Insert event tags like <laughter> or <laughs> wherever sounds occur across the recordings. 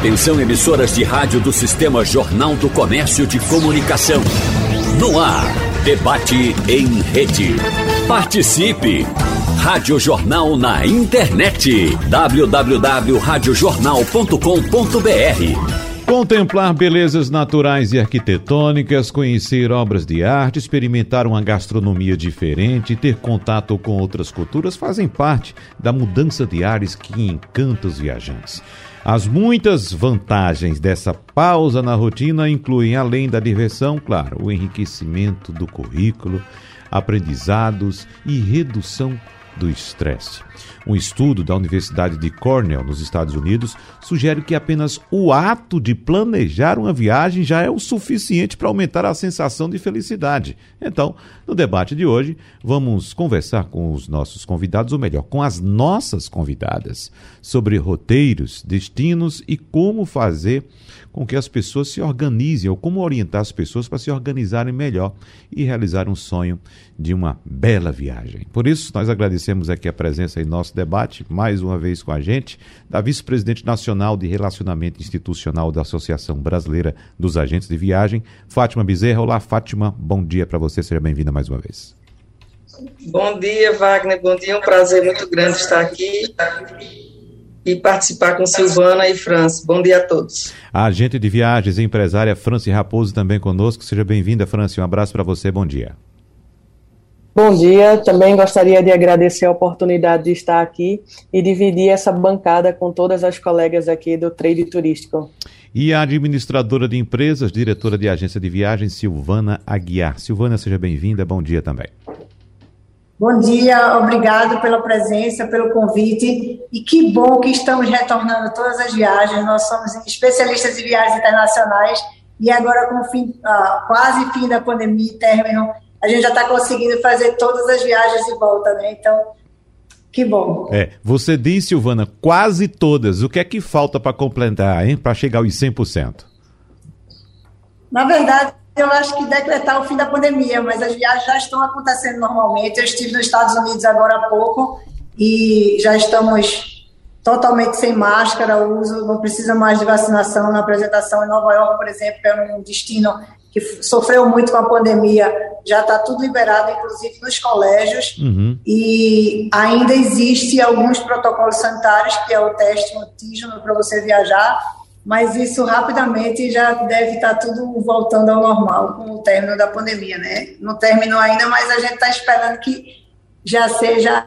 Atenção emissoras de rádio do Sistema Jornal do Comércio de Comunicação. No ar, debate em rede. Participe! Rádio Jornal na internet. www.radiojornal.com.br Contemplar belezas naturais e arquitetônicas, conhecer obras de arte, experimentar uma gastronomia diferente, ter contato com outras culturas fazem parte da mudança de ares que encanta os viajantes. As muitas vantagens dessa pausa na rotina incluem, além da diversão, claro, o enriquecimento do currículo, aprendizados e redução do estresse. Um estudo da Universidade de Cornell, nos Estados Unidos, sugere que apenas o ato de planejar uma viagem já é o suficiente para aumentar a sensação de felicidade. Então, no debate de hoje, vamos conversar com os nossos convidados, ou melhor, com as nossas convidadas, sobre roteiros, destinos e como fazer com que as pessoas se organizem, ou como orientar as pessoas para se organizarem melhor e realizar um sonho de uma bela viagem. Por isso, nós agradecemos aqui a presença em nosso debate, mais uma vez com a gente, da vice-presidente nacional de Relacionamento Institucional da Associação Brasileira dos Agentes de Viagem, Fátima Bezerra. Olá, Fátima, bom dia para você, seja bem-vinda mais uma vez. Bom dia, Wagner, bom dia, é um prazer muito grande estar aqui e participar com Silvana e França. Bom dia a todos. A agente de viagens e empresária Franci Raposo também conosco. Seja bem-vinda, Franci. Um abraço para você. Bom dia. Bom dia. Também gostaria de agradecer a oportunidade de estar aqui e dividir essa bancada com todas as colegas aqui do Trade Turístico. E a administradora de empresas, diretora de agência de viagens, Silvana Aguiar. Silvana, seja bem-vinda. Bom dia também. Bom dia, obrigado pela presença, pelo convite. E que bom que estamos retornando todas as viagens. Nós somos especialistas em viagens internacionais e agora, com fim, ah, quase fim da pandemia e término, a gente já está conseguindo fazer todas as viagens de volta, né? Então, que bom. É, você disse, Silvana, quase todas. O que é que falta para completar, hein? Para chegar aos 100%? Na verdade, eu acho que decretar o fim da pandemia, mas as viagens já estão acontecendo normalmente. Eu estive nos Estados Unidos agora há pouco e já estamos totalmente sem máscara, uso, não precisa mais de vacinação na apresentação. Em Nova York, por exemplo, é um destino que sofreu muito com a pandemia, já está tudo liberado, inclusive nos colégios, uhum. e ainda existe alguns protocolos sanitários, que é o teste antígeno para você viajar, mas isso rapidamente já deve estar tá tudo voltando ao normal com o término da pandemia, né? Não terminou ainda, mas a gente está esperando que já seja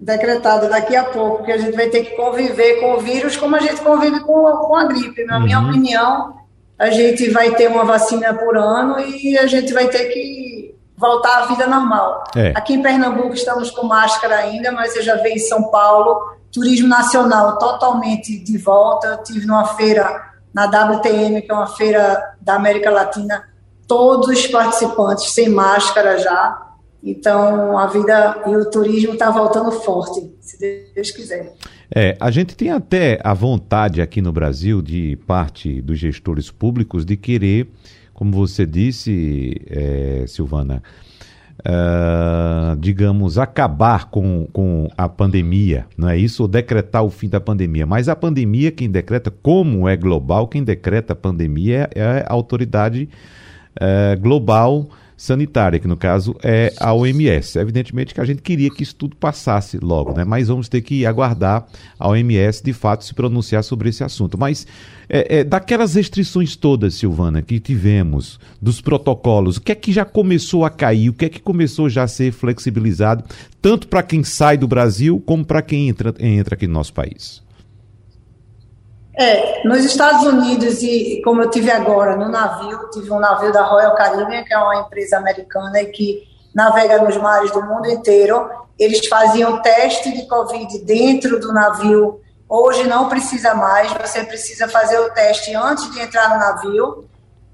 decretado daqui a pouco, que a gente vai ter que conviver com o vírus como a gente convive com, com a gripe. Na uhum. minha opinião, a gente vai ter uma vacina por ano e a gente vai ter que voltar à vida normal. É. Aqui em Pernambuco estamos com máscara ainda, mas eu já vi em São Paulo turismo nacional totalmente de volta. Eu tive numa feira na WTM, que é uma feira da América Latina, todos os participantes sem máscara já. Então, a vida e o turismo está voltando forte, se Deus quiser. É, a gente tem até a vontade aqui no Brasil, de parte dos gestores públicos, de querer, como você disse, é, Silvana, uh, digamos, acabar com, com a pandemia, não é isso? Ou decretar o fim da pandemia. Mas a pandemia, quem decreta, como é global, quem decreta a pandemia é, é a autoridade uh, global sanitária, que no caso é a OMS. Evidentemente que a gente queria que isso tudo passasse logo, né? mas vamos ter que aguardar a OMS de fato se pronunciar sobre esse assunto. Mas é, é, daquelas restrições todas, Silvana, que tivemos, dos protocolos, o que é que já começou a cair, o que é que começou já a ser flexibilizado, tanto para quem sai do Brasil como para quem entra, entra aqui no nosso país? É, nos Estados Unidos, e como eu tive agora no navio, tive um navio da Royal Caribbean, que é uma empresa americana que navega nos mares do mundo inteiro. Eles faziam teste de Covid dentro do navio. Hoje não precisa mais, você precisa fazer o teste antes de entrar no navio.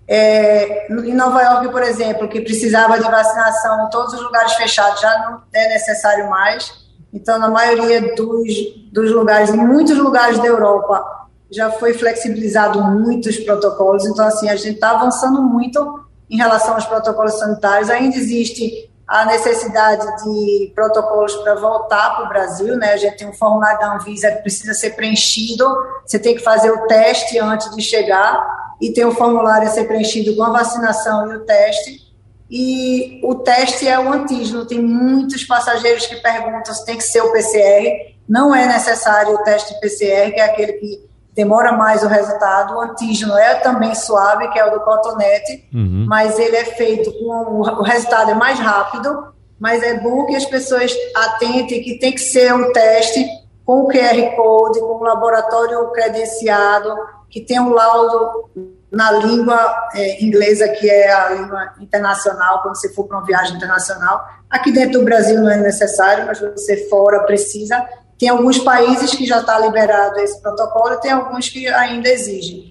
É, em Nova York, por exemplo, que precisava de vacinação todos os lugares fechados, já não é necessário mais. Então, na maioria dos, dos lugares, em muitos lugares da Europa, já foi flexibilizado muitos protocolos, então assim, a gente está avançando muito em relação aos protocolos sanitários, ainda existe a necessidade de protocolos para voltar para o Brasil, né? A gente tem um formulário da Anvisa que precisa ser preenchido, você tem que fazer o teste antes de chegar, e tem o formulário a ser preenchido com a vacinação e o teste. E o teste é o antígeno, tem muitos passageiros que perguntam se tem que ser o PCR. Não é necessário o teste PCR, que é aquele que demora mais o resultado. O antígeno é também suave, que é o do cotonete, uhum. mas ele é feito com o resultado é mais rápido, mas é bom que as pessoas atentem que tem que ser um teste com o QR Code, com o laboratório credenciado, que tem um laudo na língua é, inglesa, que é a língua internacional, quando você for para uma viagem internacional. Aqui dentro do Brasil não é necessário, mas você fora precisa. Tem alguns países que já está liberado esse protocolo e tem alguns que ainda exigem.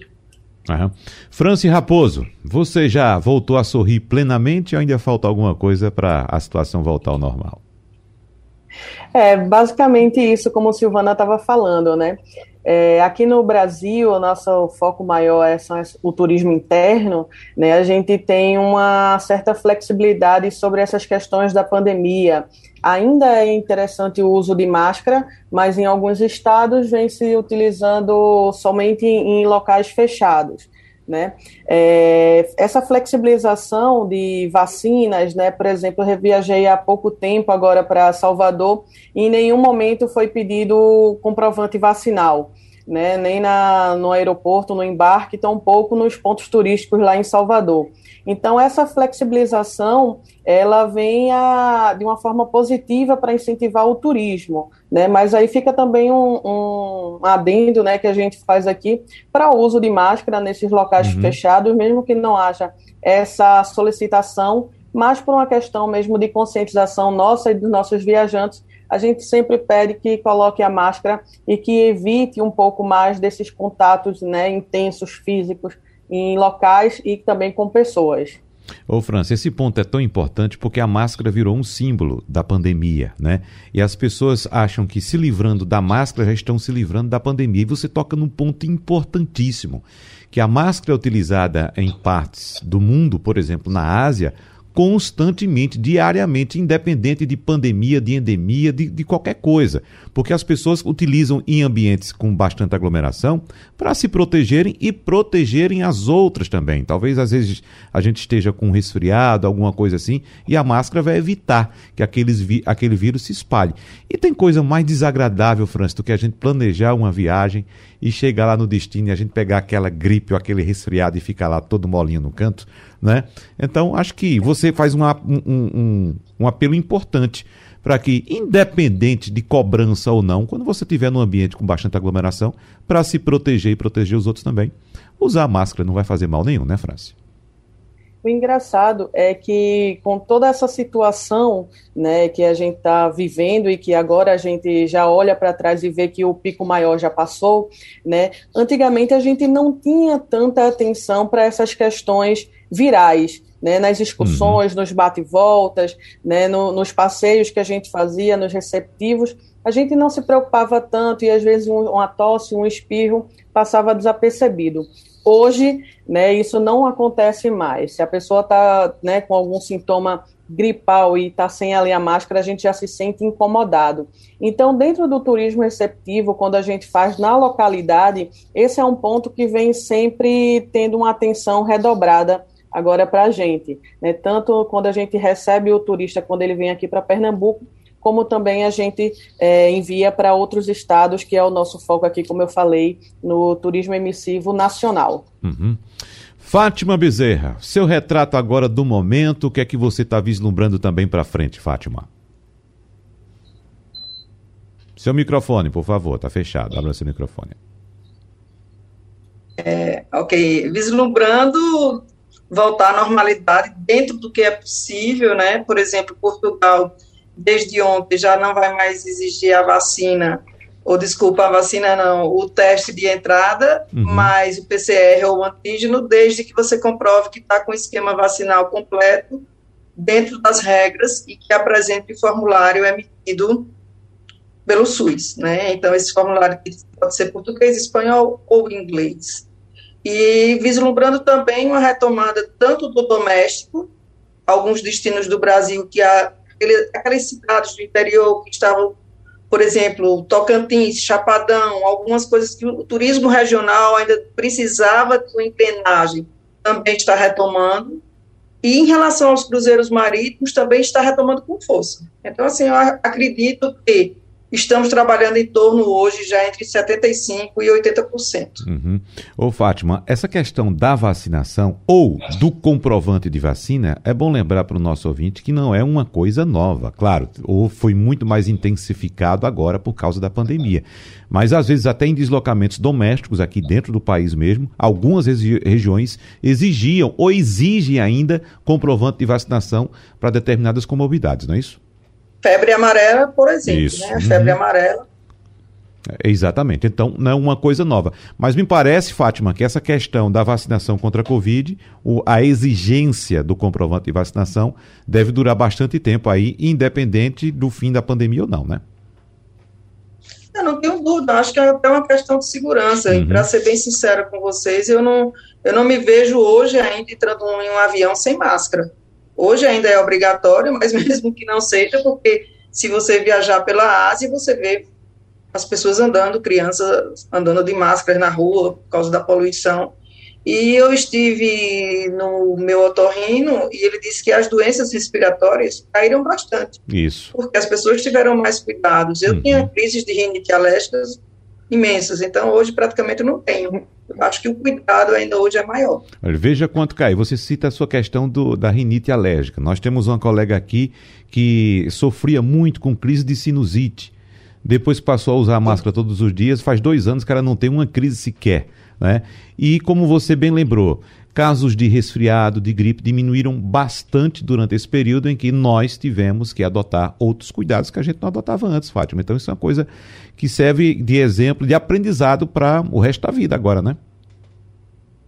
Uhum. Franci Raposo, você já voltou a sorrir plenamente ou ainda falta alguma coisa para a situação voltar ao normal? É, basicamente isso, como Silvana estava falando, né? É, aqui no Brasil, o nosso foco maior é o turismo interno, né? A gente tem uma certa flexibilidade sobre essas questões da pandemia. Ainda é interessante o uso de máscara, mas em alguns estados vem se utilizando somente em, em locais fechados. Né? É, essa flexibilização de vacinas, né? Por exemplo, eu viajei há pouco tempo agora para Salvador e em nenhum momento foi pedido comprovante vacinal, né? Nem na, no aeroporto, no embarque, tampouco nos pontos turísticos lá em Salvador. Então, essa flexibilização, ela vem a, de uma forma positiva para incentivar o turismo, né? Mas aí fica também um, um adendo, né, que a gente faz aqui para o uso de máscara nesses locais uhum. fechados, mesmo que não haja essa solicitação, mas por uma questão mesmo de conscientização nossa e dos nossos viajantes, a gente sempre pede que coloque a máscara e que evite um pouco mais desses contatos né, intensos físicos em locais e também com pessoas. Ô, França, esse ponto é tão importante porque a máscara virou um símbolo da pandemia, né? E as pessoas acham que se livrando da máscara já estão se livrando da pandemia. E você toca num ponto importantíssimo, que a máscara é utilizada em partes do mundo, por exemplo, na Ásia, constantemente, diariamente, independente de pandemia, de endemia, de, de qualquer coisa. Porque as pessoas utilizam em ambientes com bastante aglomeração para se protegerem e protegerem as outras também. Talvez às vezes a gente esteja com resfriado, alguma coisa assim, e a máscara vai evitar que aqueles vi aquele vírus se espalhe. E tem coisa mais desagradável, Francis, do que a gente planejar uma viagem e chegar lá no destino e a gente pegar aquela gripe ou aquele resfriado e ficar lá todo molinho no canto né? Então, acho que você faz uma, um, um, um apelo importante para que, independente de cobrança ou não, quando você estiver num ambiente com bastante aglomeração, para se proteger e proteger os outros também, usar máscara não vai fazer mal nenhum, né, Franci? O engraçado é que com toda essa situação né, que a gente está vivendo e que agora a gente já olha para trás e vê que o pico maior já passou, né, antigamente a gente não tinha tanta atenção para essas questões virais, né, nas excursões, uhum. nos bate-voltas, né, no, nos passeios que a gente fazia, nos receptivos, a gente não se preocupava tanto e às vezes um, uma tosse, um espirro passava desapercebido. Hoje, né, isso não acontece mais. Se a pessoa está né, com algum sintoma gripal e está sem ali a máscara, a gente já se sente incomodado. Então, dentro do turismo receptivo, quando a gente faz na localidade, esse é um ponto que vem sempre tendo uma atenção redobrada agora para a gente. Né? Tanto quando a gente recebe o turista, quando ele vem aqui para Pernambuco, como também a gente é, envia para outros estados, que é o nosso foco aqui, como eu falei, no turismo emissivo nacional. Uhum. Fátima Bezerra, seu retrato agora do momento, o que é que você está vislumbrando também para frente, Fátima? Seu microfone, por favor, está fechado. Abra seu microfone. É, ok, vislumbrando voltar à normalidade dentro do que é possível, né? Por exemplo, Portugal, desde ontem, já não vai mais exigir a vacina, ou desculpa, a vacina não, o teste de entrada, uhum. mas o PCR ou o antígeno, desde que você comprove que está com o esquema vacinal completo, dentro das regras, e que apresente o formulário emitido pelo SUS, né? Então, esse formulário pode ser português, espanhol ou inglês e vislumbrando também uma retomada tanto do doméstico alguns destinos do Brasil que há aquele, aquelas cidades do interior que estavam, por exemplo, Tocantins, Chapadão, algumas coisas que o turismo regional ainda precisava de uma engrenagem, também está retomando. E em relação aos cruzeiros marítimos, também está retomando com força. Então, assim, eu acredito que estamos trabalhando em torno hoje já entre 75% e 80%. Uhum. Ô Fátima, essa questão da vacinação ou do comprovante de vacina, é bom lembrar para o nosso ouvinte que não é uma coisa nova. Claro, ou foi muito mais intensificado agora por causa da pandemia. Mas às vezes até em deslocamentos domésticos aqui dentro do país mesmo, algumas regi regiões exigiam ou exigem ainda comprovante de vacinação para determinadas comorbidades, não é isso? Febre amarela, por exemplo. Isso. Né? A febre uhum. amarela. É, exatamente. Então, não é uma coisa nova. Mas me parece, Fátima, que essa questão da vacinação contra a Covid, o, a exigência do comprovante de vacinação, deve durar bastante tempo aí, independente do fim da pandemia ou não, né? Eu não tenho dúvida, acho que é até uma questão de segurança. Uhum. Para ser bem sincera com vocês, eu não, eu não me vejo hoje ainda entrando em um avião sem máscara. Hoje ainda é obrigatório, mas <laughs> mesmo que não seja, porque se você viajar pela Ásia, você vê as pessoas andando, crianças andando de máscara na rua por causa da poluição. E eu estive no meu otorrino e ele disse que as doenças respiratórias caíram bastante. Isso. Porque as pessoas tiveram mais cuidados. Eu uhum. tinha crises de rinite alérgicas imensas, então hoje praticamente não tenho. Eu acho que o cuidado ainda hoje é maior. Veja quanto cai. Você cita a sua questão do, da rinite alérgica. Nós temos uma colega aqui que sofria muito com crise de sinusite. Depois passou a usar a máscara todos os dias. Faz dois anos que ela não tem uma crise sequer. Né? E como você bem lembrou, casos de resfriado, de gripe diminuíram bastante durante esse período em que nós tivemos que adotar outros cuidados que a gente não adotava antes, Fátima. Então isso é uma coisa que serve de exemplo, de aprendizado para o resto da vida agora, né?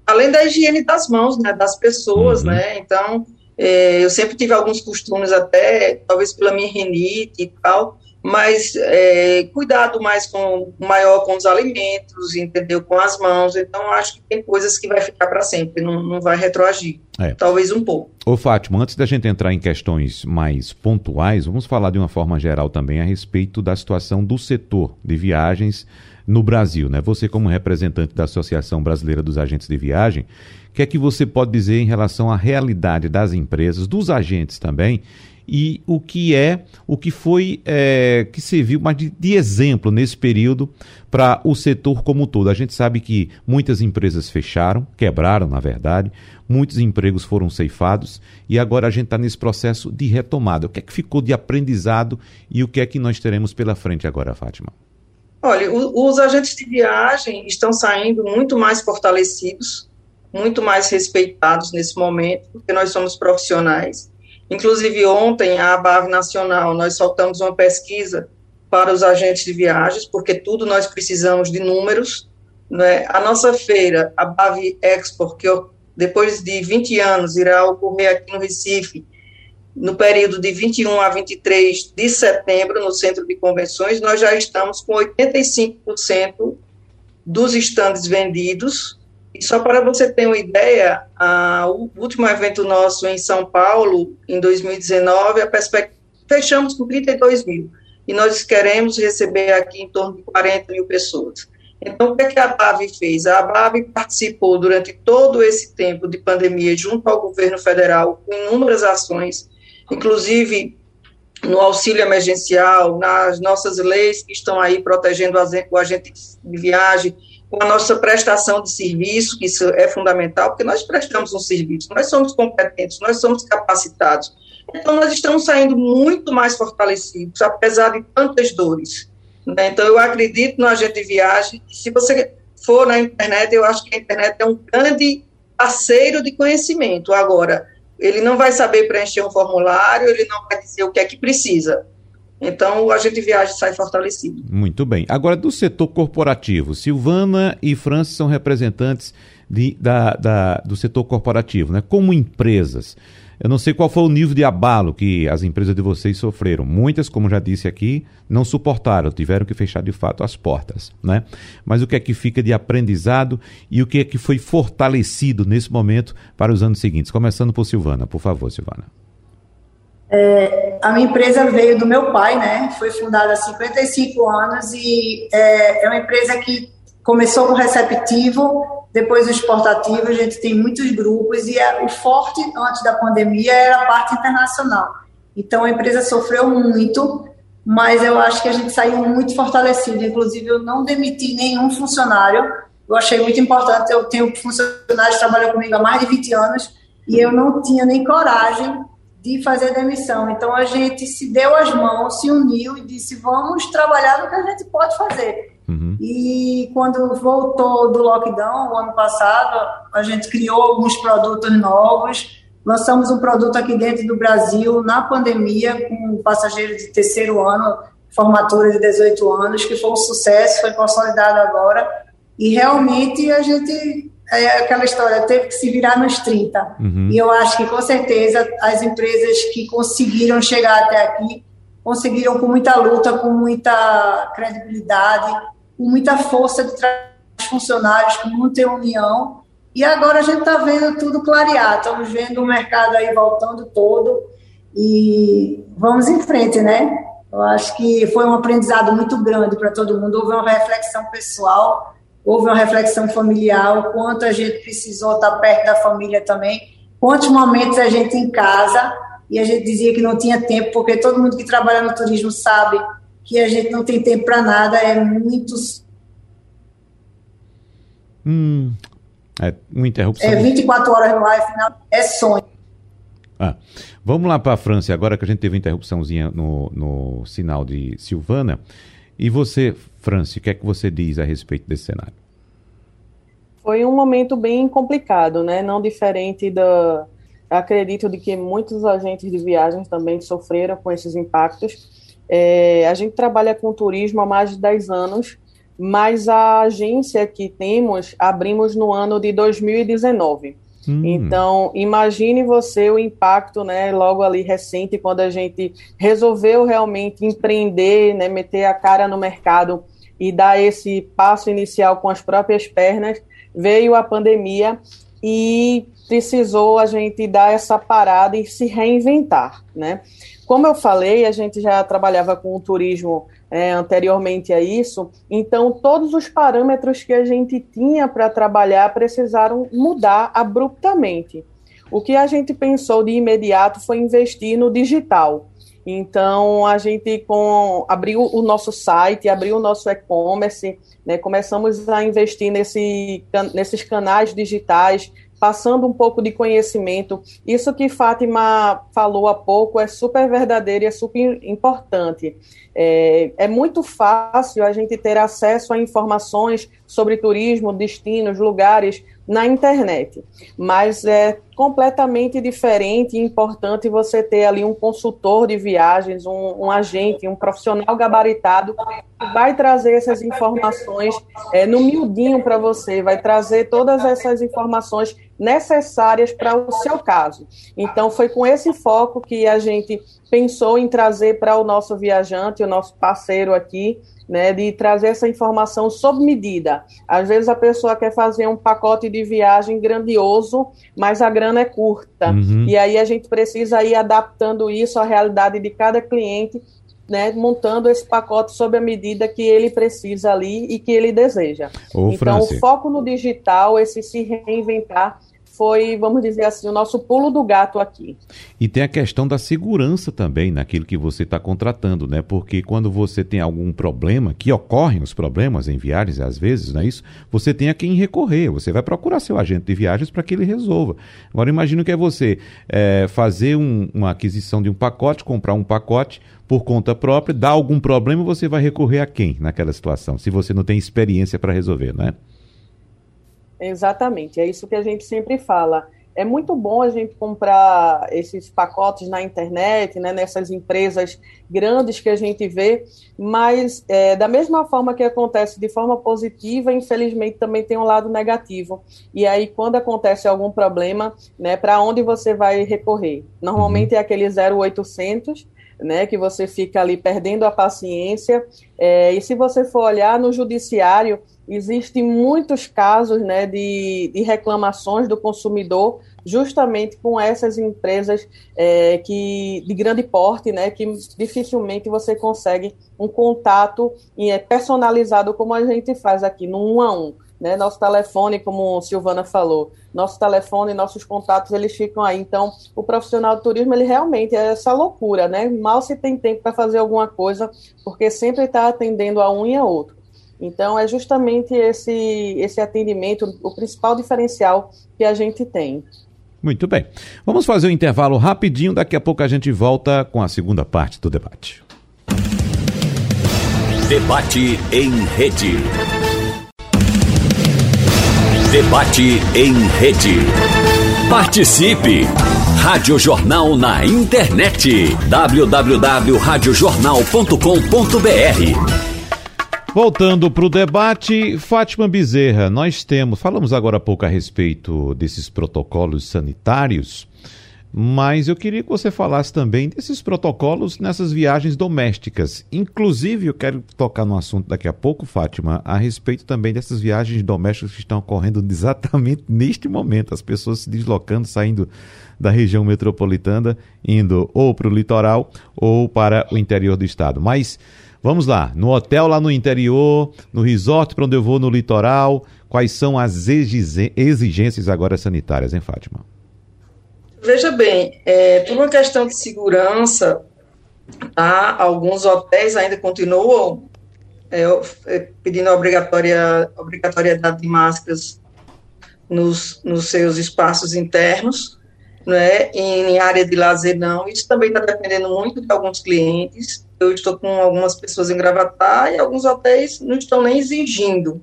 Além da higiene das mãos, né, das pessoas, uhum. né? Então, é, eu sempre tive alguns costumes até, talvez pela minha rinite e tal, mas é, cuidado mais com maior com os alimentos, entendeu? Com as mãos. Então, acho que tem coisas que vai ficar para sempre, não, não vai retroagir. É. Talvez um pouco. Ô, Fátima, antes da gente entrar em questões mais pontuais, vamos falar de uma forma geral também a respeito da situação do setor de viagens no Brasil, né? Você, como representante da Associação Brasileira dos Agentes de Viagem, o que é que você pode dizer em relação à realidade das empresas, dos agentes também, e o que é, o que foi, é, que serviu mais de, de exemplo nesse período para o setor como um todo. A gente sabe que muitas empresas fecharam, quebraram, na verdade, muitos empregos foram ceifados e agora a gente está nesse processo de retomada. O que é que ficou de aprendizado e o que é que nós teremos pela frente agora, Fátima? Olha, os agentes de viagem estão saindo muito mais fortalecidos, muito mais respeitados nesse momento, porque nós somos profissionais Inclusive, ontem, a ABAV Nacional, nós soltamos uma pesquisa para os agentes de viagens, porque tudo nós precisamos de números. Né? A nossa feira, a BAV Expo, que depois de 20 anos irá ocorrer aqui no Recife, no período de 21 a 23 de setembro, no Centro de Convenções, nós já estamos com 85% dos estandes vendidos, só para você ter uma ideia, a, o último evento nosso em São Paulo, em 2019, a perspectiva, fechamos com 32 mil. E nós queremos receber aqui em torno de 40 mil pessoas. Então, o que, é que a BAV fez? A BAV participou durante todo esse tempo de pandemia, junto ao governo federal, com inúmeras ações, inclusive no auxílio emergencial, nas nossas leis que estão aí protegendo o agente de viagem, com a nossa prestação de serviço, que isso é fundamental, porque nós prestamos um serviço, nós somos competentes, nós somos capacitados. Então, nós estamos saindo muito mais fortalecidos, apesar de tantas dores. Né? Então, eu acredito no agente de viagem. Se você for na internet, eu acho que a internet é um grande parceiro de conhecimento. Agora, ele não vai saber preencher um formulário, ele não vai dizer o que é que precisa. Então, o agente de viagem sai fortalecido. Muito bem. Agora, do setor corporativo, Silvana e Francis são representantes de, da, da, do setor corporativo, né? como empresas. Eu não sei qual foi o nível de abalo que as empresas de vocês sofreram. Muitas, como já disse aqui, não suportaram, tiveram que fechar de fato as portas, né? Mas o que é que fica de aprendizado e o que é que foi fortalecido nesse momento para os anos seguintes? Começando por Silvana, por favor, Silvana. É, a minha empresa veio do meu pai, né? Foi fundada há 55 anos e é, é uma empresa que começou com receptivo, depois o exportativo, a gente tem muitos grupos e é, o forte antes da pandemia era a parte internacional. Então a empresa sofreu muito, mas eu acho que a gente saiu muito fortalecido. Inclusive, eu não demiti nenhum funcionário. Eu achei muito importante. Eu tenho funcionários que trabalham comigo há mais de 20 anos e eu não tinha nem coragem de fazer demissão. Então a gente se deu as mãos, se uniu e disse: vamos trabalhar no que a gente pode fazer. Uhum. E quando voltou do lockdown, o ano passado, a gente criou alguns produtos novos Lançamos um produto aqui dentro do Brasil na pandemia, com passageiros de terceiro ano, formatura de 18 anos, que foi um sucesso, foi consolidado agora. E realmente a gente, é aquela história, teve que se virar nos 30. Uhum. E eu acho que com certeza as empresas que conseguiram chegar até aqui, conseguiram com muita luta, com muita credibilidade, com muita força de funcionários, com muita união e agora a gente está vendo tudo clarear, estamos vendo o mercado aí voltando todo e vamos em frente, né? Eu acho que foi um aprendizado muito grande para todo mundo. Houve uma reflexão pessoal, houve uma reflexão familiar, o quanto a gente precisou estar perto da família também, quantos momentos a gente em casa e a gente dizia que não tinha tempo, porque todo mundo que trabalha no turismo sabe que a gente não tem tempo para nada, é muito. Hum, é, uma interrupção. É 24 horas no ar, final, é sonho. Ah, vamos lá para a França agora que a gente teve uma interrupçãozinha no, no sinal de Silvana. E você, Franci, o que é que você diz a respeito desse cenário? Foi um momento bem complicado, né? Não diferente da. Acredito de que muitos agentes de viagens também sofreram com esses impactos. É, a gente trabalha com turismo há mais de 10 anos mas a agência que temos abrimos no ano de 2019. Hum. Então, imagine você o impacto, né, logo ali recente, quando a gente resolveu realmente empreender, né, meter a cara no mercado e dar esse passo inicial com as próprias pernas, veio a pandemia e precisou a gente dar essa parada e se reinventar, né? Como eu falei, a gente já trabalhava com o turismo é, anteriormente a isso, então todos os parâmetros que a gente tinha para trabalhar precisaram mudar abruptamente. O que a gente pensou de imediato foi investir no digital. Então a gente com, abriu o nosso site, abriu o nosso e-commerce, né, começamos a investir nesse, nesses canais digitais, passando um pouco de conhecimento. Isso que Fátima falou há pouco é super verdadeiro e é super importante. É, é, muito fácil a gente ter acesso a informações sobre turismo, destinos, lugares na internet, mas é completamente diferente e importante você ter ali um consultor de viagens, um, um agente, um profissional gabaritado que vai trazer essas informações é, no miudinho para você, vai trazer todas essas informações necessárias para o seu caso. Então, foi com esse foco que a gente pensou em trazer para o nosso viajante, o nosso parceiro aqui, né, de trazer essa informação sob medida. Às vezes a pessoa quer fazer um pacote de viagem grandioso, mas a grana é curta. Uhum. E aí a gente precisa ir adaptando isso à realidade de cada cliente, né, montando esse pacote sob a medida que ele precisa ali e que ele deseja. Ô, então, o foco no digital, esse se reinventar, foi, vamos dizer assim, o nosso pulo do gato aqui. E tem a questão da segurança também naquilo que você está contratando, né? Porque quando você tem algum problema, que ocorrem os problemas em viagens às vezes, não é isso? Você tem a quem recorrer, você vai procurar seu agente de viagens para que ele resolva. Agora imagino que é você é, fazer um, uma aquisição de um pacote, comprar um pacote por conta própria, dá algum problema, você vai recorrer a quem naquela situação, se você não tem experiência para resolver, não é? Exatamente, é isso que a gente sempre fala. É muito bom a gente comprar esses pacotes na internet, né, nessas empresas grandes que a gente vê, mas é, da mesma forma que acontece de forma positiva, infelizmente também tem um lado negativo. E aí, quando acontece algum problema, né, para onde você vai recorrer? Normalmente uhum. é aquele 0800 né, que você fica ali perdendo a paciência. É, e se você for olhar no judiciário, existem muitos casos né, de, de reclamações do consumidor justamente com essas empresas é, que de grande porte, né, que dificilmente você consegue um contato é, personalizado como a gente faz aqui no um a um. Né, nosso telefone, como Silvana falou, nosso telefone, nossos contatos, eles ficam aí. Então, o profissional do turismo, ele realmente é essa loucura, né? Mal se tem tempo para fazer alguma coisa, porque sempre está atendendo a um e a outro. Então, é justamente esse, esse atendimento, o principal diferencial que a gente tem. Muito bem. Vamos fazer um intervalo rapidinho, daqui a pouco a gente volta com a segunda parte do debate. Debate em rede. Debate em rede. Participe! Rádio Jornal na internet. www.radiojornal.com.br Voltando para o debate, Fátima Bezerra, nós temos, falamos agora há pouco a respeito desses protocolos sanitários, mas eu queria que você falasse também desses protocolos nessas viagens domésticas. Inclusive, eu quero tocar no assunto daqui a pouco, Fátima, a respeito também dessas viagens domésticas que estão ocorrendo <laughs> exatamente neste momento. As pessoas se deslocando, saindo da região metropolitana, indo ou para o litoral ou para o interior do estado. Mas Vamos lá, no hotel lá no interior, no resort para onde eu vou no litoral, quais são as exigências agora sanitárias, hein, Fátima? Veja bem, é, por uma questão de segurança, tá, alguns hotéis ainda continuam é, é pedindo obrigatória, obrigatoriedade de máscaras nos, nos seus espaços internos, né, em área de lazer não. Isso também está dependendo muito de alguns clientes eu estou com algumas pessoas em Gravatar e alguns hotéis não estão nem exigindo.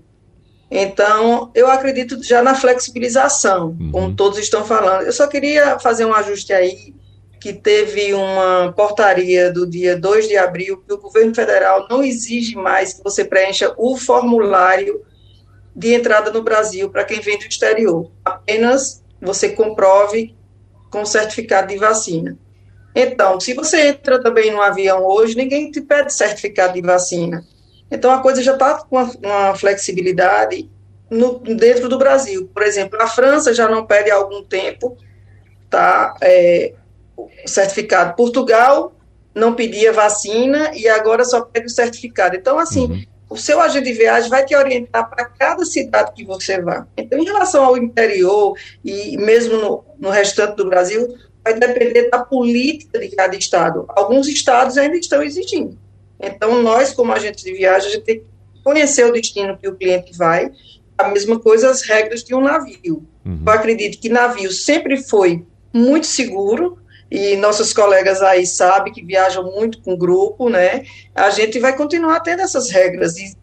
Então, eu acredito já na flexibilização, uhum. como todos estão falando. Eu só queria fazer um ajuste aí, que teve uma portaria do dia 2 de abril, que o governo federal não exige mais que você preencha o formulário de entrada no Brasil para quem vem do exterior. Apenas você comprove com certificado de vacina. Então, se você entra também no avião hoje, ninguém te pede certificado de vacina. Então, a coisa já está com uma, flexibilidade no, dentro do Brasil. Por exemplo, a França já não pede há algum tempo tá, é, certificado. Portugal não pedia vacina e agora só pede o certificado. Então, assim, uhum. o seu agente de viagem vai te orientar para cada cidade que você vá. Então, em relação ao interior e mesmo no, no restante do Brasil, vai depender da política de cada estado. Alguns estados ainda estão exigindo. Então, nós, como agentes de viagem, a gente tem que conhecer o destino que o cliente vai, a mesma coisa as regras de um navio. Uhum. Eu acredito que navio sempre foi muito seguro, e nossos colegas aí sabem que viajam muito com grupo, né? A gente vai continuar tendo essas regras, e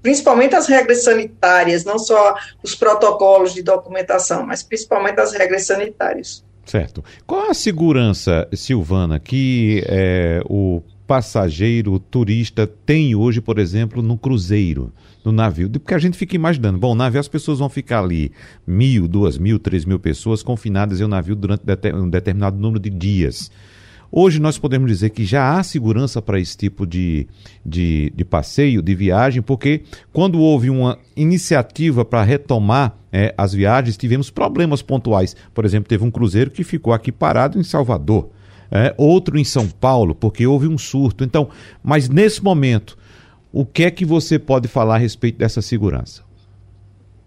principalmente as regras sanitárias, não só os protocolos de documentação, mas principalmente as regras sanitárias. Certo. Qual a segurança, Silvana, que é, o passageiro, o turista tem hoje, por exemplo, no cruzeiro, no navio? Porque a gente fica imaginando, bom, navio as pessoas vão ficar ali mil, duas mil, três mil pessoas confinadas em um navio durante um determinado número de dias. Hoje nós podemos dizer que já há segurança para esse tipo de, de, de, passeio, de viagem, porque quando houve uma iniciativa para retomar é, as viagens, tivemos problemas pontuais. Por exemplo, teve um cruzeiro que ficou aqui parado em Salvador, é, outro em São Paulo, porque houve um surto. Então, mas nesse momento, o que é que você pode falar a respeito dessa segurança?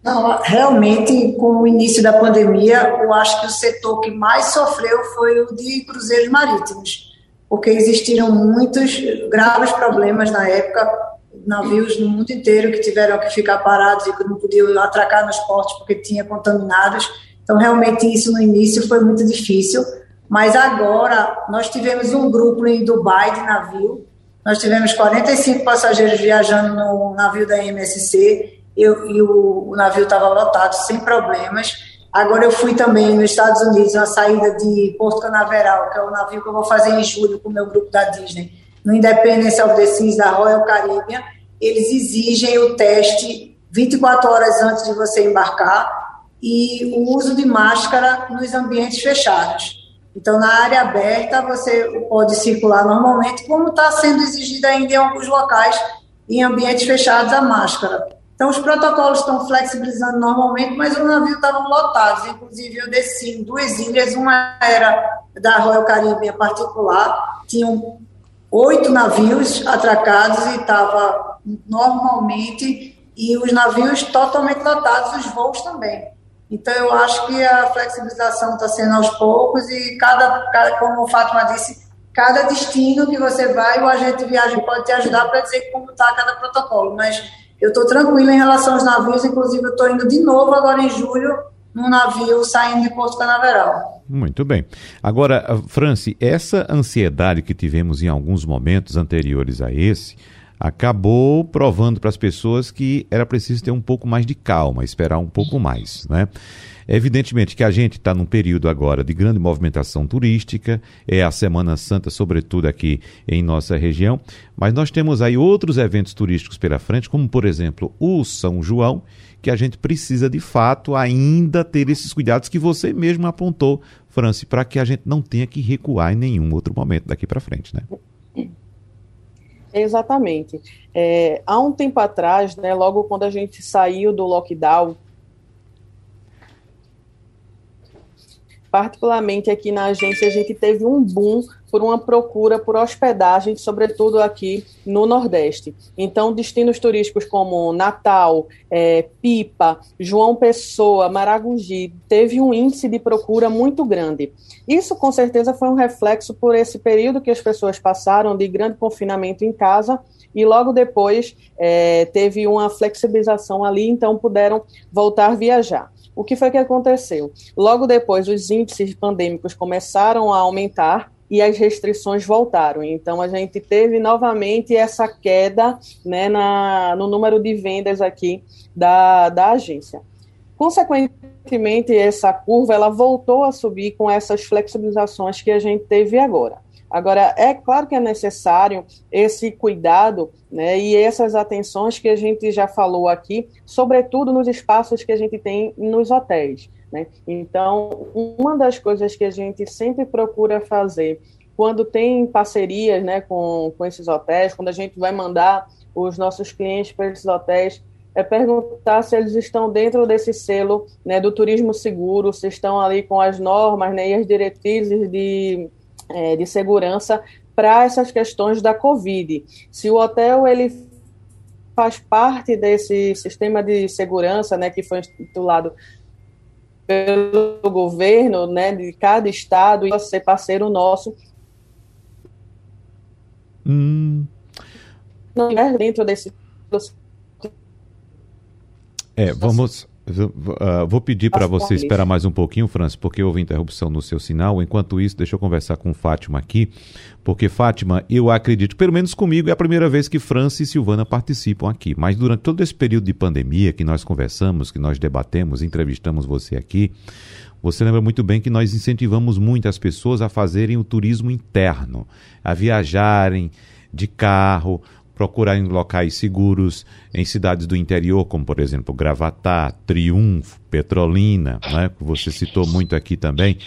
Não, realmente, com o início da pandemia, eu acho que o setor que mais sofreu foi o de cruzeiros marítimos, porque existiram muitos graves problemas na época, navios no mundo inteiro que tiveram que ficar parados e que não podiam atracar nos portos porque tinha contaminados. Então, realmente, isso no início foi muito difícil. Mas agora, nós tivemos um grupo em Dubai de navio, nós tivemos 45 passageiros viajando no navio da MSC eu, e o, o navio estava lotado sem problemas. Agora eu fui também nos Estados Unidos na saída de Porto Canaveral, que é o navio que eu vou fazer em julho com o meu grupo da Disney, no Independence of the Seas da Royal Caribbean. Eles exigem o teste 24 horas antes de você embarcar e o uso de máscara nos ambientes fechados. Então, na área aberta, você pode circular normalmente, como está sendo exigido ainda em alguns locais, em ambientes fechados, a máscara. Então, os protocolos estão flexibilizando normalmente, mas os navios estavam lotados. Inclusive, eu desci em duas ilhas, uma era da Royal Caribbean particular, tinham oito navios atracados e estava normalmente, e os navios totalmente lotados, os voos também. Então, eu acho que a flexibilização está sendo aos poucos e cada, cada, como o Fátima disse, cada destino que você vai, o agente de viagem pode te ajudar para dizer como está cada protocolo. Mas eu estou tranquila em relação aos navios, inclusive eu estou indo de novo agora em julho num navio saindo de Porto Canaveral. Muito bem. Agora, Franci, essa ansiedade que tivemos em alguns momentos anteriores a esse acabou provando para as pessoas que era preciso ter um pouco mais de calma, esperar um pouco mais, né? Evidentemente que a gente está num período agora de grande movimentação turística, é a Semana Santa, sobretudo aqui em nossa região, mas nós temos aí outros eventos turísticos pela frente, como por exemplo o São João, que a gente precisa de fato ainda ter esses cuidados que você mesmo apontou, Franci, para que a gente não tenha que recuar em nenhum outro momento daqui para frente, né? Exatamente. É, há um tempo atrás, né, logo quando a gente saiu do lockdown, particularmente aqui na agência, a gente teve um boom por uma procura por hospedagem, sobretudo aqui no Nordeste. Então, destinos turísticos como Natal, é, Pipa, João Pessoa, Maragogi, teve um índice de procura muito grande. Isso, com certeza, foi um reflexo por esse período que as pessoas passaram de grande confinamento em casa e logo depois é, teve uma flexibilização ali, então puderam voltar a viajar. O que foi que aconteceu? Logo depois, os índices pandêmicos começaram a aumentar e as restrições voltaram. Então, a gente teve novamente essa queda né, na, no número de vendas aqui da, da agência. Consequentemente, essa curva ela voltou a subir com essas flexibilizações que a gente teve agora. Agora, é claro que é necessário esse cuidado né, e essas atenções que a gente já falou aqui, sobretudo nos espaços que a gente tem nos hotéis. Né? Então, uma das coisas que a gente sempre procura fazer quando tem parcerias né, com, com esses hotéis, quando a gente vai mandar os nossos clientes para esses hotéis, é perguntar se eles estão dentro desse selo né, do turismo seguro, se estão ali com as normas né, e as diretrizes de é, de segurança para essas questões da Covid. Se o hotel ele faz parte desse sistema de segurança, né, que foi instituído pelo governo, né, de cada estado e ser parceiro nosso. Hum. Não é dentro desse é, vamos Uh, vou pedir para você esperar mais um pouquinho, Francis, porque houve interrupção no seu sinal. Enquanto isso, deixa eu conversar com Fátima aqui, porque Fátima, eu acredito, pelo menos comigo, é a primeira vez que Francis e Silvana participam aqui. Mas durante todo esse período de pandemia que nós conversamos, que nós debatemos, entrevistamos você aqui, você lembra muito bem que nós incentivamos muito as pessoas a fazerem o turismo interno, a viajarem de carro, procurar em locais seguros em cidades do interior, como por exemplo Gravatá, Triunfo, Petrolina, né, que você citou muito aqui também.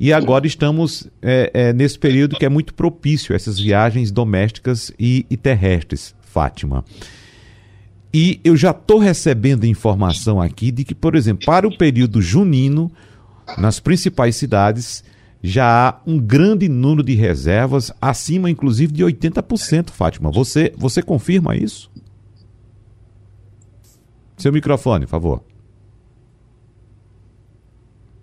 E agora estamos é, é, nesse período que é muito propício a essas viagens domésticas e, e terrestres, Fátima. E eu já estou recebendo informação aqui de que, por exemplo, para o período junino, nas principais cidades, já há um grande número de reservas, acima inclusive de 80%, Fátima. Você, você confirma isso? Seu microfone, por favor.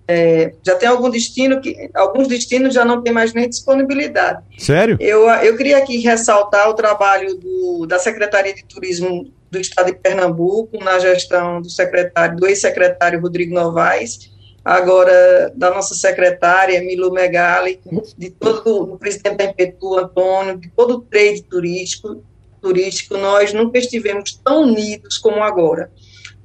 É, já tem algum destino que alguns destinos já não tem mais nem disponibilidade. Sério? Eu, eu queria aqui ressaltar o trabalho do, da Secretaria de Turismo do Estado de Pernambuco na gestão do secretário, do ex-secretário Rodrigo Novaes, agora da nossa secretária, Milu Megali, de todo o presidente da Impetu, Antônio, de todo o trade turístico, turístico, nós nunca estivemos tão unidos como agora,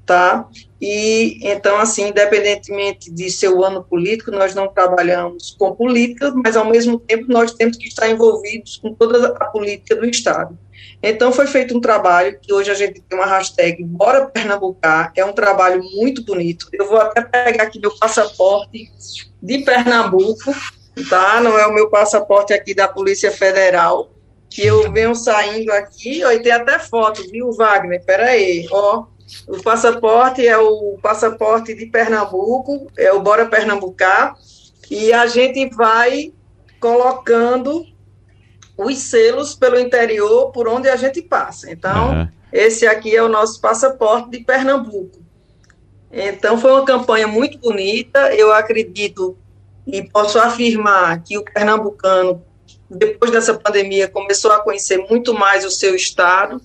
tá? E, então, assim, independentemente de ser o ano político, nós não trabalhamos com política, mas, ao mesmo tempo, nós temos que estar envolvidos com toda a política do Estado. Então foi feito um trabalho que hoje a gente tem uma hashtag Bora Pernambucar, é um trabalho muito bonito. Eu vou até pegar aqui meu passaporte de Pernambuco tá? Não é o meu passaporte aqui da Polícia Federal, que eu venho saindo aqui, ó, e tem até foto, viu, Wagner? Peraí, ó, o passaporte é o passaporte de Pernambuco, é o Bora Pernambucar, e a gente vai colocando os selos pelo interior por onde a gente passa. Então, uhum. esse aqui é o nosso passaporte de Pernambuco. Então, foi uma campanha muito bonita. Eu acredito e posso afirmar que o pernambucano, depois dessa pandemia, começou a conhecer muito mais o seu estado.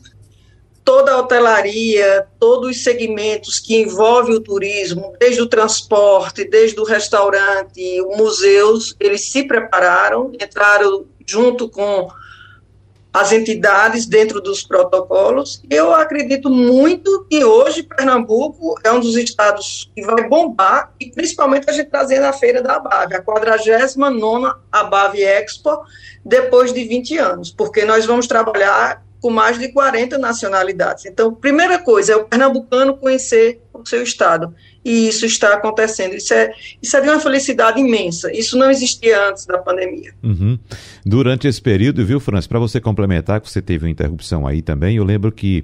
Toda a hotelaria, todos os segmentos que envolvem o turismo, desde o transporte, desde o restaurante, museus, eles se prepararam, entraram junto com as entidades dentro dos protocolos. Eu acredito muito que hoje Pernambuco é um dos estados que vai bombar, e principalmente a gente trazendo a Feira da Abave, a 49ª Abave Expo, depois de 20 anos, porque nós vamos trabalhar com mais de 40 nacionalidades. Então, primeira coisa é o pernambucano conhecer o seu estado e isso está acontecendo. Isso é, isso é de uma felicidade imensa. Isso não existia antes da pandemia. Uhum. Durante esse período, viu, França, para você complementar, que você teve uma interrupção aí também, eu lembro que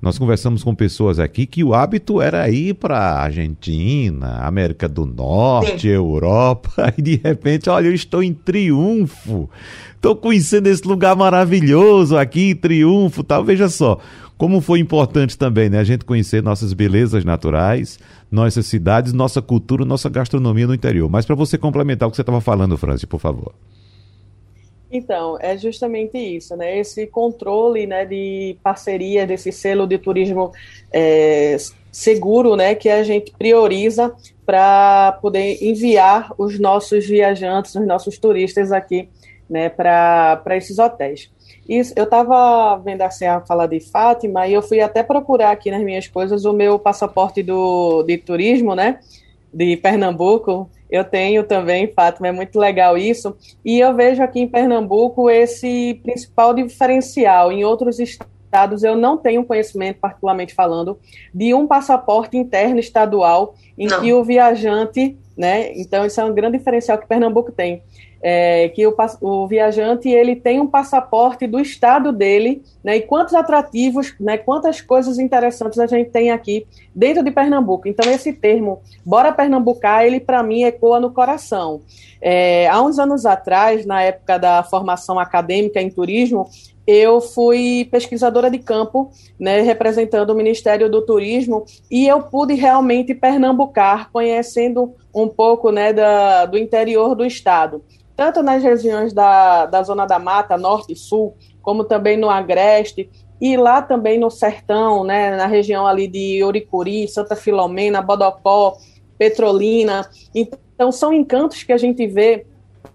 nós conversamos com pessoas aqui que o hábito era ir para Argentina, América do Norte, Sim. Europa, <laughs> e de repente, olha, eu estou em triunfo. Estou conhecendo esse lugar maravilhoso aqui, triunfo, tal. Veja só, como foi importante também, né, a gente conhecer nossas belezas naturais, nossas cidades, nossa cultura, nossa gastronomia no interior. Mas para você complementar o que você estava falando, Franci, por favor. Então, é justamente isso, né? Esse controle né, de parceria, desse selo de turismo é, seguro, né, que a gente prioriza para poder enviar os nossos viajantes, os nossos turistas aqui né, para esses hotéis. Isso, eu estava vendo assim a fala de Fátima e eu fui até procurar aqui nas minhas coisas o meu passaporte do, de turismo, né, de Pernambuco. Eu tenho também, Fátima, é muito legal isso. E eu vejo aqui em Pernambuco esse principal diferencial. Em outros estados eu não tenho conhecimento, particularmente falando, de um passaporte interno estadual em não. que o viajante, né? Então, isso é um grande diferencial que Pernambuco tem é, que o, o, viajante ele tem um passaporte do estado dele, né, e quantos atrativos, né, quantas coisas interessantes a gente tem aqui dentro de Pernambuco. Então esse termo, bora pernambucar, ele para mim ecoa no coração. É, há uns anos atrás, na época da formação acadêmica em turismo, eu fui pesquisadora de campo, né, representando o Ministério do Turismo, e eu pude realmente pernambucar, conhecendo um pouco né, da, do interior do estado tanto nas regiões da, da Zona da Mata, Norte e Sul, como também no Agreste, e lá também no Sertão, né, na região ali de Oricuri, Santa Filomena, Bodocó, Petrolina. Então, são encantos que a gente vê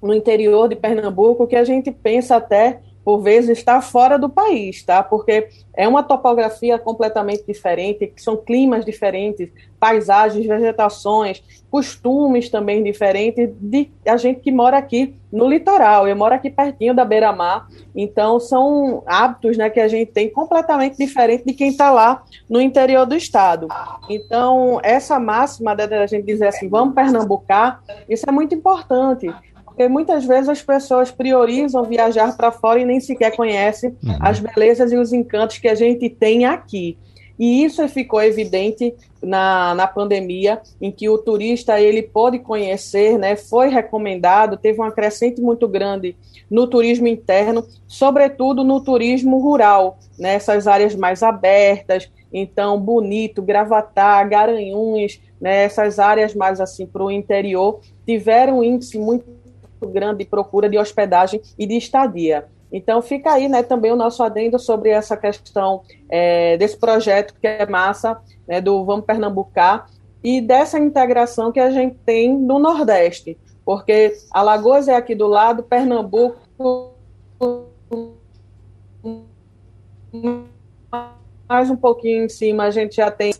no interior de Pernambuco que a gente pensa até por vezes está fora do país, tá? Porque é uma topografia completamente diferente, são climas diferentes, paisagens, vegetações, costumes também diferentes de a gente que mora aqui no litoral. Eu moro aqui pertinho da beira-mar, então são hábitos, né, que a gente tem completamente diferente de quem está lá no interior do estado. Então essa máxima da gente dizer assim, vamos pernambucar, isso é muito importante porque muitas vezes as pessoas priorizam viajar para fora e nem sequer conhecem uhum. as belezas e os encantos que a gente tem aqui. E isso ficou evidente na, na pandemia, em que o turista ele pôde conhecer, né, foi recomendado, teve uma crescente muito grande no turismo interno, sobretudo no turismo rural, nessas né, áreas mais abertas, então Bonito, Gravatá, Garanhuns, né, essas áreas mais assim para o interior, tiveram um índice muito grande procura de hospedagem e de estadia. Então fica aí né, também o nosso adendo sobre essa questão é, desse projeto que é massa, né, do Vamos Pernambucar, e dessa integração que a gente tem no Nordeste, porque Alagoas é aqui do lado, Pernambuco mais um pouquinho em cima a gente já tem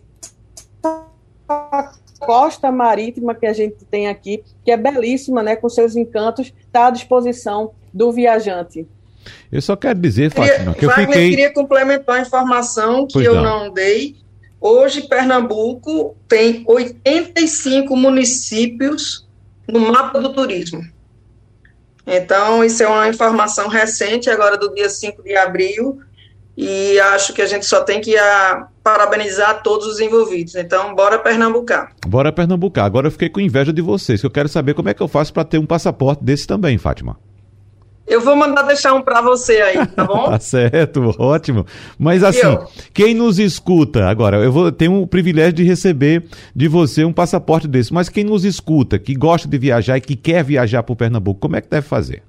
costa marítima que a gente tem aqui, que é belíssima, né, com seus encantos, está à disposição do viajante. Eu só quero dizer, Fátima, que eu Wagner, fiquei... queria complementar a informação que pois eu não. não dei. Hoje, Pernambuco tem 85 municípios no mapa do turismo. Então, isso é uma informação recente, agora do dia 5 de abril, e acho que a gente só tem que a, ah, parabenizar todos os envolvidos. Então, bora pernambucar. Bora pernambucar. Agora eu fiquei com inveja de vocês, que eu quero saber como é que eu faço para ter um passaporte desse também, Fátima. Eu vou mandar deixar um para você aí, tá <laughs> bom? tá certo, ótimo. Mas assim, eu? quem nos escuta, agora, eu vou ter o privilégio de receber de você um passaporte desse, mas quem nos escuta, que gosta de viajar e que quer viajar para o Pernambuco, como é que deve fazer?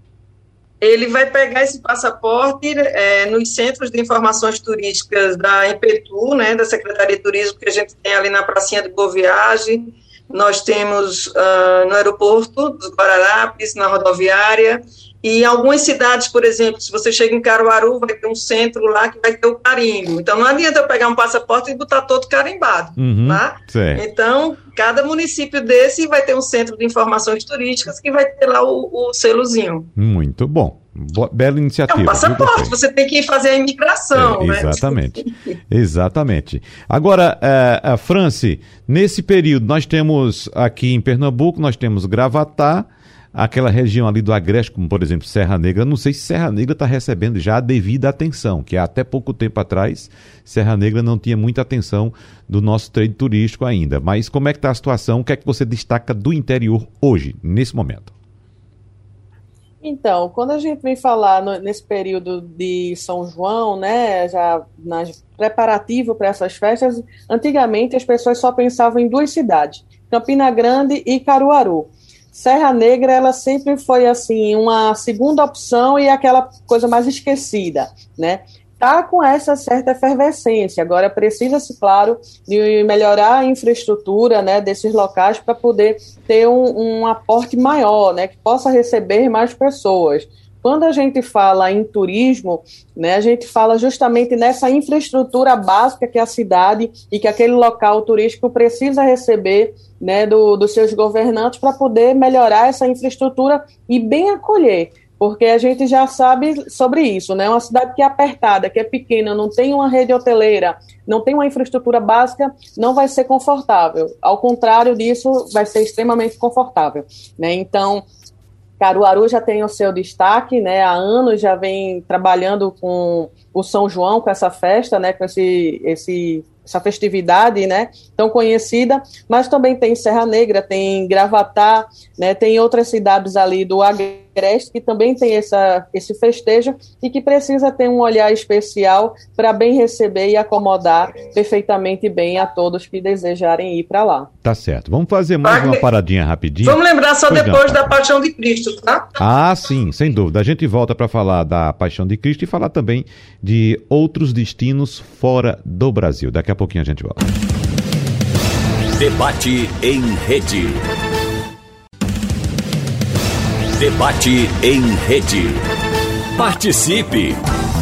Ele vai pegar esse passaporte é, nos centros de informações turísticas da IPTU, né, da Secretaria de Turismo, que a gente tem ali na Pracinha de Boa Viagem, nós temos uh, no aeroporto dos Guararapes, na rodoviária, e em algumas cidades, por exemplo, se você chega em Caruaru, vai ter um centro lá que vai ter o carimbo. Então não adianta eu pegar um passaporte e botar todo carimbado. Uhum, tá? Então, cada município desse vai ter um centro de informações turísticas que vai ter lá o, o selozinho. Muito bom. Boa, bela iniciativa. É um passaporte, você tem que fazer a imigração. É, né? Exatamente. <laughs> exatamente. Agora, uh, uh, Franci, nesse período, nós temos aqui em Pernambuco, nós temos Gravatá aquela região ali do Agreste, como por exemplo Serra Negra, não sei se Serra Negra está recebendo já a devida atenção, que até pouco tempo atrás Serra Negra não tinha muita atenção do nosso trade turístico ainda. Mas como é que está a situação? O que é que você destaca do interior hoje, nesse momento? Então, quando a gente vem falar no, nesse período de São João, né, já nas, preparativo para essas festas, antigamente as pessoas só pensavam em duas cidades, Campina Grande e Caruaru. Serra Negra, ela sempre foi assim uma segunda opção e aquela coisa mais esquecida, né? Tá com essa certa efervescência. Agora precisa-se, claro, de melhorar a infraestrutura, né, desses locais para poder ter um, um aporte maior, né, que possa receber mais pessoas. Quando a gente fala em turismo, né, a gente fala justamente nessa infraestrutura básica que a cidade e que aquele local turístico precisa receber né, do, dos seus governantes para poder melhorar essa infraestrutura e bem acolher porque a gente já sabe sobre isso, né? Uma cidade que é apertada, que é pequena, não tem uma rede hoteleira, não tem uma infraestrutura básica, não vai ser confortável. Ao contrário disso, vai ser extremamente confortável, né? Então, Caruaru já tem o seu destaque, né? Há anos já vem trabalhando com o São João, com essa festa, né? Com esse, esse essa festividade, né, tão conhecida, mas também tem Serra Negra, tem Gravatá, né, tem outras cidades ali do Agreste que também tem essa, esse festejo e que precisa ter um olhar especial para bem receber e acomodar perfeitamente bem a todos que desejarem ir para lá. Tá certo. Vamos fazer mais uma paradinha rapidinho. Vamos lembrar só pois depois não, da Paixão de Cristo, tá? Ah, sim, sem dúvida. A gente volta para falar da Paixão de Cristo e falar também de outros destinos fora do Brasil. Daqui a pouquinho a gente volta. Debate em rede. Debate em rede. Participe!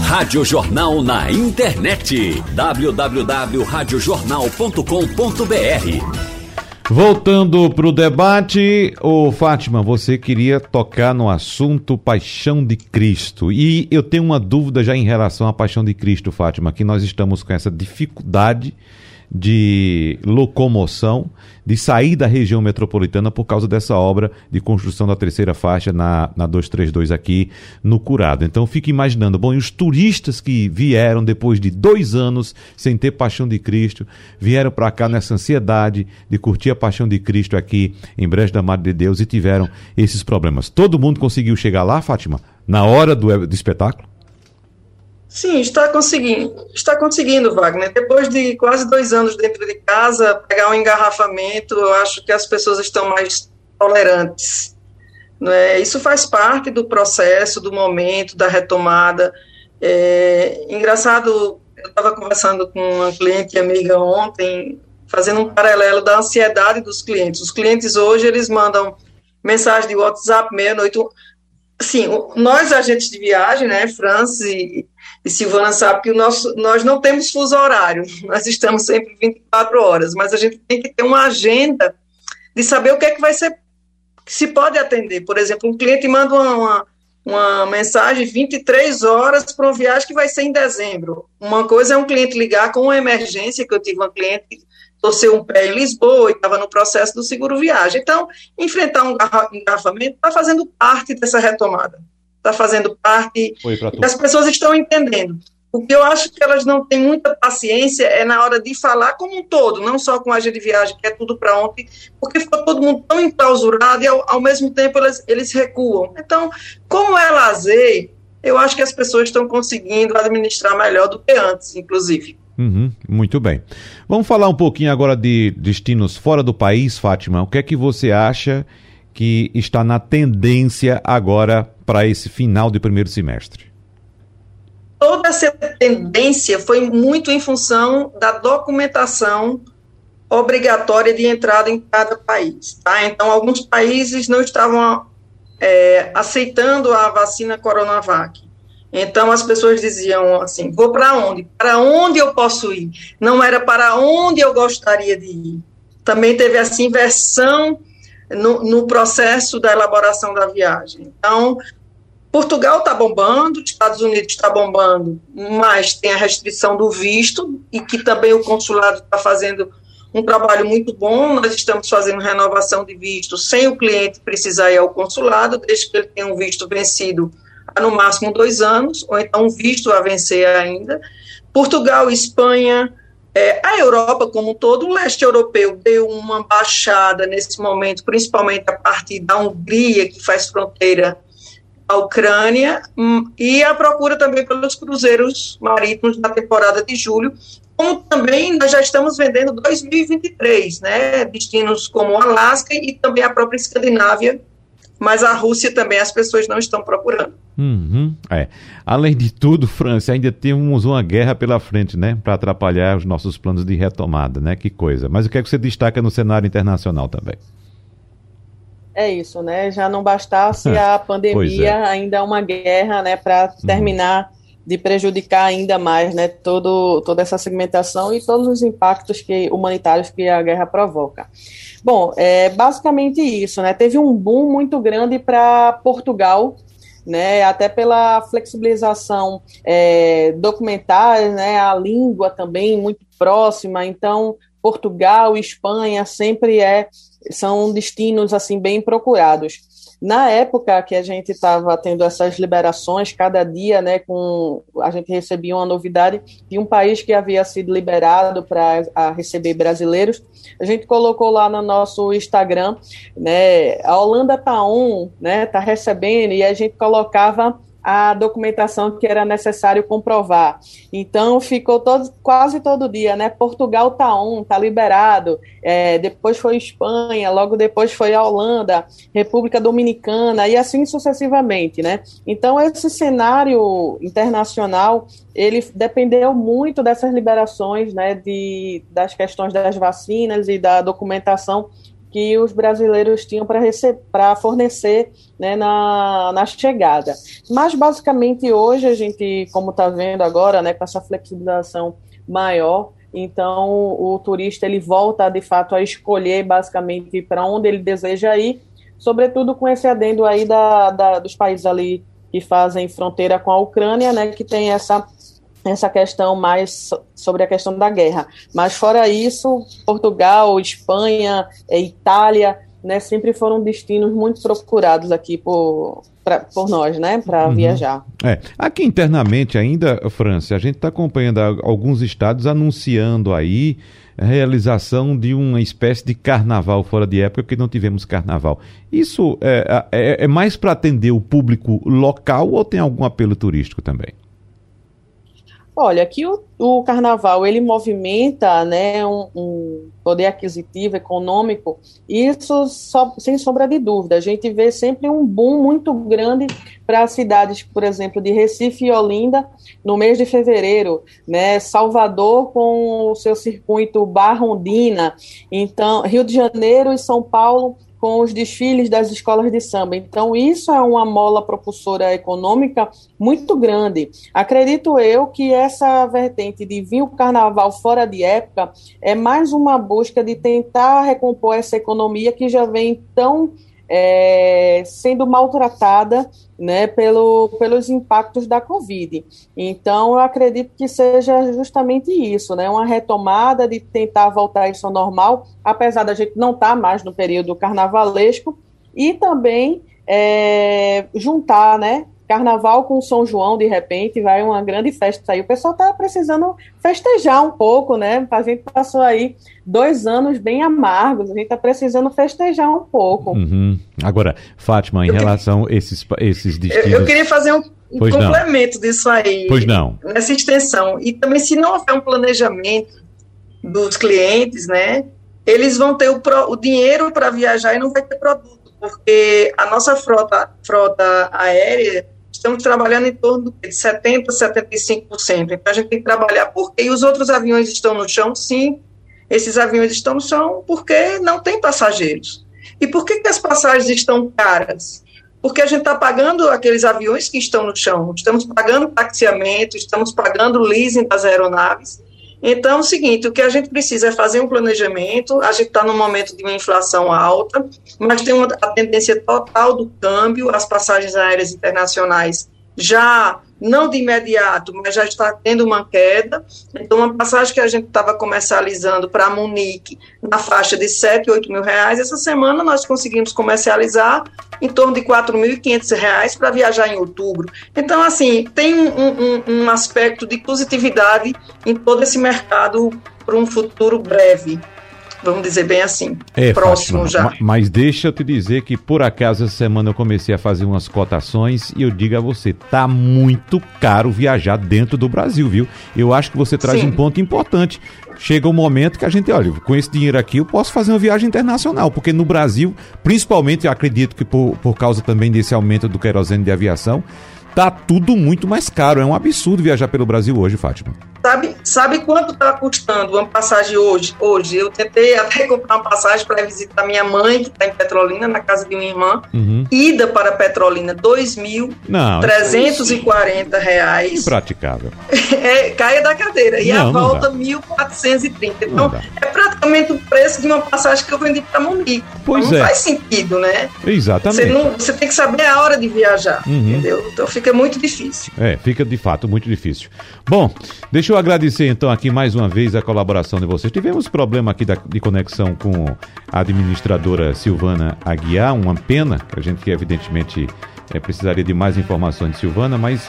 Rádio Jornal na internet. www.radiojornal.com.br Voltando para o debate, ô Fátima, você queria tocar no assunto Paixão de Cristo. E eu tenho uma dúvida já em relação à Paixão de Cristo, Fátima, que nós estamos com essa dificuldade de locomoção, de sair da região metropolitana por causa dessa obra de construção da terceira faixa na, na 232 aqui no Curado. Então fique imaginando, bom, e os turistas que vieram depois de dois anos sem ter Paixão de Cristo, vieram para cá nessa ansiedade de curtir a Paixão de Cristo aqui em Brejo da Madre de Deus e tiveram esses problemas. Todo mundo conseguiu chegar lá, Fátima, na hora do, do espetáculo? Sim, está conseguindo, está conseguindo, Wagner. Depois de quase dois anos dentro de casa, pegar um engarrafamento, eu acho que as pessoas estão mais tolerantes. É? Isso faz parte do processo, do momento, da retomada. É, engraçado, eu estava conversando com uma cliente amiga ontem, fazendo um paralelo da ansiedade dos clientes. Os clientes hoje, eles mandam mensagem de WhatsApp meia-noite. Sim, nós agentes de viagem, né, Francis e, e Silvana sabe que o nosso, nós não temos fuso horário, <laughs> nós estamos sempre 24 horas, mas a gente tem que ter uma agenda de saber o que é que vai ser, que se pode atender. Por exemplo, um cliente manda uma, uma, uma mensagem 23 horas para uma viagem que vai ser em dezembro. Uma coisa é um cliente ligar com uma emergência, que eu tive uma cliente torceu um pé em Lisboa e estava no processo do seguro viagem. Então, enfrentar um engarrafamento está fazendo parte dessa retomada. Está fazendo parte. E as pessoas estão entendendo. O que eu acho que elas não têm muita paciência é na hora de falar como um todo, não só com a agenda de viagem, que é tudo para ontem, porque ficou todo mundo tão enclausurado e ao, ao mesmo tempo eles, eles recuam. Então, como é lazer, eu acho que as pessoas estão conseguindo administrar melhor do que antes, inclusive. Uhum, muito bem. Vamos falar um pouquinho agora de destinos fora do país, Fátima. O que é que você acha que está na tendência agora para esse final de primeiro semestre? toda essa tendência foi muito em função da documentação obrigatória de entrada em cada país. Tá? Então, alguns países não estavam é, aceitando a vacina Coronavac. Então, as pessoas diziam assim: vou para onde? Para onde eu posso ir? Não era para onde eu gostaria de ir. Também teve essa inversão no, no processo da elaboração da viagem. Então, Portugal está bombando, Estados Unidos está bombando, mas tem a restrição do visto e que também o consulado está fazendo um trabalho muito bom. Nós estamos fazendo renovação de visto sem o cliente precisar ir ao consulado, desde que ele tenha um visto vencido há no máximo dois anos, ou então um visto a vencer ainda. Portugal, Espanha, é, a Europa como um todo, o leste europeu deu uma baixada nesse momento, principalmente a partir da Hungria, que faz fronteira a Ucrânia hum, e a procura também pelos cruzeiros marítimos na temporada de julho, como também nós já estamos vendendo 2023, né, destinos como Alasca e também a própria Escandinávia, mas a Rússia também as pessoas não estão procurando. Uhum, é. Além de tudo, França, ainda temos uma guerra pela frente, né, para atrapalhar os nossos planos de retomada, né, que coisa. Mas o que é que você destaca no cenário internacional também? É isso, né? Já não bastasse <laughs> a pandemia, é. ainda uma guerra, né, para uhum. terminar uhum. de prejudicar ainda mais, né, todo, toda essa segmentação e todos os impactos que, humanitários que a guerra provoca. Bom, é basicamente isso, né? Teve um boom muito grande para Portugal, né, até pela flexibilização é, documental, né, a língua também muito próxima, então Portugal Espanha sempre é são destinos assim bem procurados. Na época que a gente estava tendo essas liberações, cada dia, né, com a gente recebia uma novidade de um país que havia sido liberado para receber brasileiros. A gente colocou lá no nosso Instagram, né, a Holanda tá on, né, tá recebendo e a gente colocava a documentação que era necessário comprovar. Então ficou todo, quase todo dia, né? Portugal tá on, tá liberado. É, depois foi Espanha, logo depois foi a Holanda, República Dominicana e assim sucessivamente, né? Então esse cenário internacional ele dependeu muito dessas liberações, né? De das questões das vacinas e da documentação que os brasileiros tinham para fornecer né, na, na chegada. Mas, basicamente, hoje a gente, como está vendo agora, né, com essa flexibilização maior, então o turista ele volta, de fato, a escolher, basicamente, para onde ele deseja ir, sobretudo com esse adendo aí da, da, dos países ali que fazem fronteira com a Ucrânia, né, que tem essa essa questão mais sobre a questão da guerra. Mas fora isso, Portugal, Espanha, é, Itália, né, sempre foram destinos muito procurados aqui por, pra, por nós, né, para uhum. viajar. É. Aqui internamente ainda, França, a gente está acompanhando alguns estados anunciando aí a realização de uma espécie de carnaval fora de época, porque não tivemos carnaval. Isso é, é, é mais para atender o público local ou tem algum apelo turístico também? Olha, aqui o, o carnaval ele movimenta né, um, um poder aquisitivo, econômico, isso só, sem sombra de dúvida. A gente vê sempre um boom muito grande para cidades, por exemplo, de Recife e Olinda, no mês de fevereiro, né, Salvador com o seu circuito Barrondina, então Rio de Janeiro e São Paulo com os desfiles das escolas de samba. Então, isso é uma mola propulsora econômica muito grande. Acredito eu que essa vertente de vir o carnaval fora de época é mais uma busca de tentar recompor essa economia que já vem tão é, sendo maltratada né, pelo, pelos impactos da Covid. Então, eu acredito que seja justamente isso, né, uma retomada de tentar voltar isso ao normal, apesar da gente não estar tá mais no período carnavalesco, e também é, juntar, né, Carnaval com São João, de repente, vai uma grande festa aí. O pessoal está precisando festejar um pouco, né? A gente passou aí dois anos bem amargos, a gente está precisando festejar um pouco. Uhum. Agora, Fátima, em eu relação a esses, esses destinos... Eu, eu queria fazer um, um complemento não. disso aí. Pois não. Nessa extensão. E também, se não houver um planejamento dos clientes, né? Eles vão ter o, pro, o dinheiro para viajar e não vai ter produto, porque a nossa frota, frota aérea estamos trabalhando em torno de 70%, 75%. Então, a gente tem que trabalhar porque e os outros aviões estão no chão, sim, esses aviões estão no chão porque não tem passageiros. E por que, que as passagens estão caras? Porque a gente está pagando aqueles aviões que estão no chão, estamos pagando taxiamento, estamos pagando leasing das aeronaves, então, é o seguinte, o que a gente precisa é fazer um planejamento, a gente está num momento de uma inflação alta, mas tem uma, a tendência total do câmbio, as passagens aéreas internacionais já não de imediato, mas já está tendo uma queda. Então, uma passagem que a gente estava comercializando para Munique na faixa de 7, 8 mil reais, essa semana nós conseguimos comercializar em torno de 4.500 reais para viajar em outubro. Então, assim, tem um, um, um aspecto de positividade em todo esse mercado para um futuro breve vamos dizer bem assim, é, próximo Fátima, já. Mas deixa eu te dizer que por acaso essa semana eu comecei a fazer umas cotações e eu digo a você, tá muito caro viajar dentro do Brasil, viu? Eu acho que você traz Sim. um ponto importante. Chega um momento que a gente, olha, com esse dinheiro aqui eu posso fazer uma viagem internacional, porque no Brasil, principalmente eu acredito que por, por causa também desse aumento do querosene de aviação, tá tudo muito mais caro. É um absurdo viajar pelo Brasil hoje, Fátima. Sabe, sabe quanto está custando uma passagem hoje? Hoje eu tentei <laughs> até comprar uma passagem para visitar minha mãe, que está em Petrolina, na casa de minha irmã. Uhum. Ida para Petrolina, 2.340 reais. Impraticável. <laughs> É, caia da cadeira. E não, a volta, R$ 1.430. Então, é praticamente o preço de uma passagem que eu vendi para Munique. Pois então, é. Não faz sentido, né? Exatamente. Você, não, você tem que saber a hora de viajar, uhum. entendeu? Então fica muito difícil. É, fica de fato muito difícil. Bom, deixa eu agradecer então aqui mais uma vez a colaboração de vocês. Tivemos problema aqui da, de conexão com a administradora Silvana Aguiar, uma pena, que a gente evidentemente é, precisaria de mais informações de Silvana, mas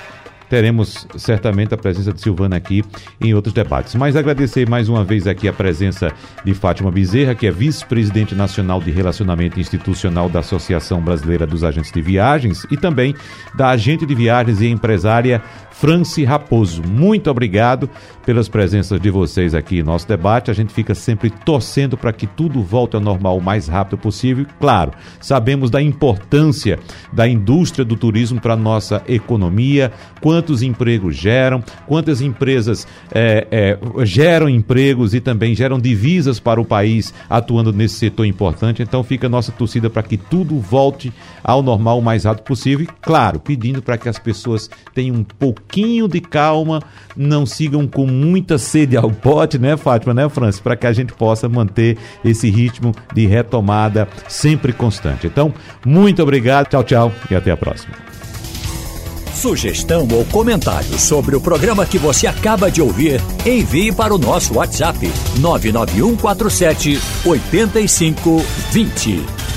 teremos certamente a presença de Silvana aqui em outros debates. Mas agradecer mais uma vez aqui a presença de Fátima Bezerra, que é vice-presidente nacional de relacionamento institucional da Associação Brasileira dos Agentes de Viagens e também da agente de viagens e empresária Franci Raposo. Muito obrigado pelas presenças de vocês aqui em nosso debate. A gente fica sempre torcendo para que tudo volte ao normal o mais rápido possível. Claro, sabemos da importância da indústria do turismo para a nossa economia, quantos empregos geram, quantas empresas é, é, geram empregos e também geram divisas para o país atuando nesse setor importante. Então fica a nossa torcida para que tudo volte ao normal o mais rápido possível. E, claro, pedindo para que as pessoas tenham um pouquinho de calma, não sigam com muita sede ao pote, né, Fátima, né, Francis, para que a gente possa manter esse ritmo de retomada sempre constante. Então, muito obrigado, tchau, tchau e até a próxima. Sugestão ou comentário sobre o programa que você acaba de ouvir, envie para o nosso WhatsApp 99147 8520.